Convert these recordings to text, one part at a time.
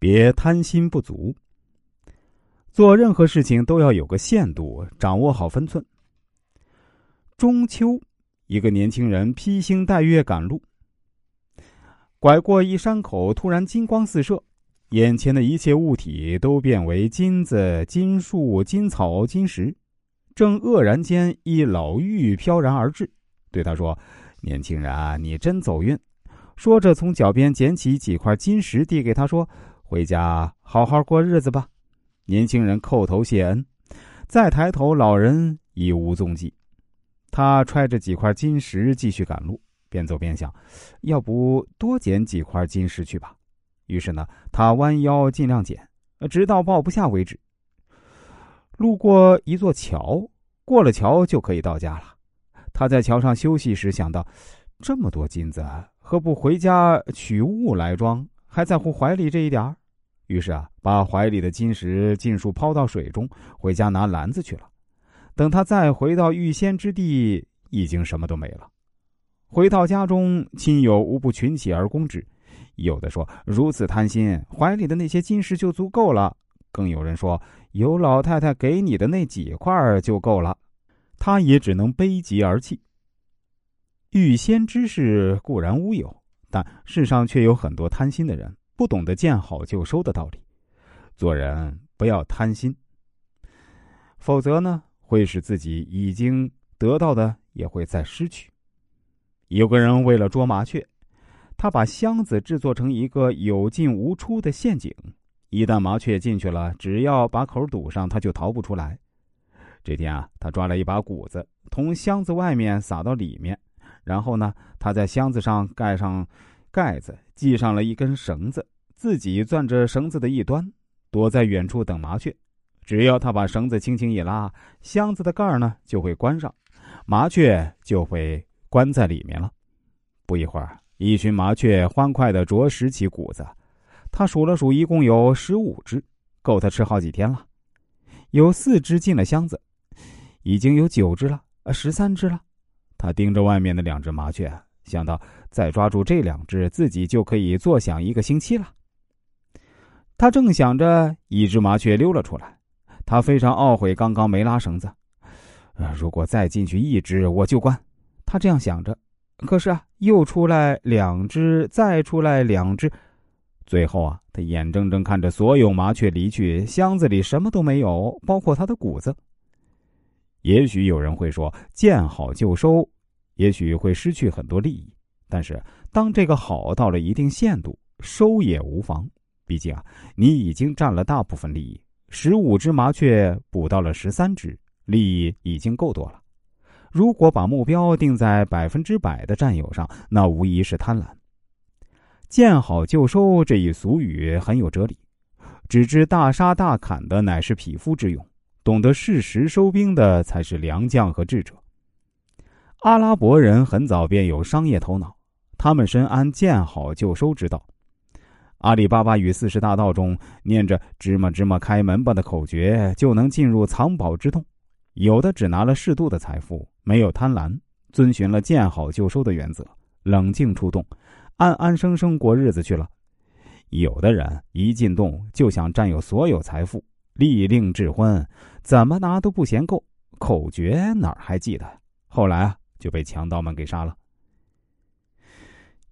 别贪心不足。做任何事情都要有个限度，掌握好分寸。中秋，一个年轻人披星戴月赶路，拐过一山口，突然金光四射，眼前的一切物体都变为金子、金树、金草、金石。正愕然间，一老妪飘然而至，对他说：“年轻人，你真走运。”说着，从脚边捡起几块金石，递给他说：“回家好好过日子吧。”年轻人叩头谢恩，再抬头，老人已无踪迹。他揣着几块金石继续赶路，边走边想：要不多捡几块金石去吧。于是呢，他弯腰尽量捡，直到抱不下为止。路过一座桥，过了桥就可以到家了。他在桥上休息时想到：这么多金子，何不回家取物来装？还在乎怀里这一点？于是啊，把怀里的金石尽数抛到水中，回家拿篮子去了。等他再回到玉仙之地，已经什么都没了。回到家中，亲友无不群起而攻之，有的说：“如此贪心，怀里的那些金石就足够了。”更有人说：“有老太太给你的那几块就够了。”他也只能悲极而泣。玉仙之事固然乌有，但世上却有很多贪心的人。不懂得见好就收的道理，做人不要贪心，否则呢，会使自己已经得到的也会再失去。有个人为了捉麻雀，他把箱子制作成一个有进无出的陷阱，一旦麻雀进去了，只要把口堵上，它就逃不出来。这天啊，他抓了一把谷子，从箱子外面撒到里面，然后呢，他在箱子上盖上。盖子系上了一根绳子，自己攥着绳子的一端，躲在远处等麻雀。只要他把绳子轻轻一拉，箱子的盖儿呢就会关上，麻雀就会关在里面了。不一会儿，一群麻雀欢快地啄食起谷子。他数了数，一共有十五只，够他吃好几天了。有四只进了箱子，已经有九只了，十三只了。他盯着外面的两只麻雀。想到再抓住这两只，自己就可以坐享一个星期了。他正想着，一只麻雀溜了出来。他非常懊悔刚刚没拉绳子。如果再进去一只，我就关。他这样想着。可是啊，又出来两只，再出来两只，最后啊，他眼睁睁看着所有麻雀离去，箱子里什么都没有，包括他的谷子。也许有人会说：“见好就收。”也许会失去很多利益，但是当这个好到了一定限度，收也无妨。毕竟啊，你已经占了大部分利益。十五只麻雀捕到了十三只，利益已经够多了。如果把目标定在百分之百的占有上，那无疑是贪婪。见好就收这一俗语很有哲理，只知大杀大砍的乃是匹夫之勇，懂得适时收兵的才是良将和智者。阿拉伯人很早便有商业头脑，他们深谙见好就收之道。阿里巴巴与四十大盗中念着“芝麻芝麻开门吧”的口诀，就能进入藏宝之洞。有的只拿了适度的财富，没有贪婪，遵循了见好就收的原则，冷静出洞，安安生生过日子去了。有的人一进洞就想占有所有财富，利令智昏，怎么拿都不嫌够，口诀哪儿还记得？后来啊。就被强盗们给杀了。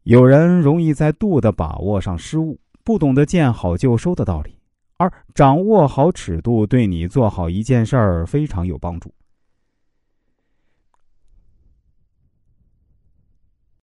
有人容易在度的把握上失误，不懂得见好就收的道理，而掌握好尺度，对你做好一件事儿非常有帮助。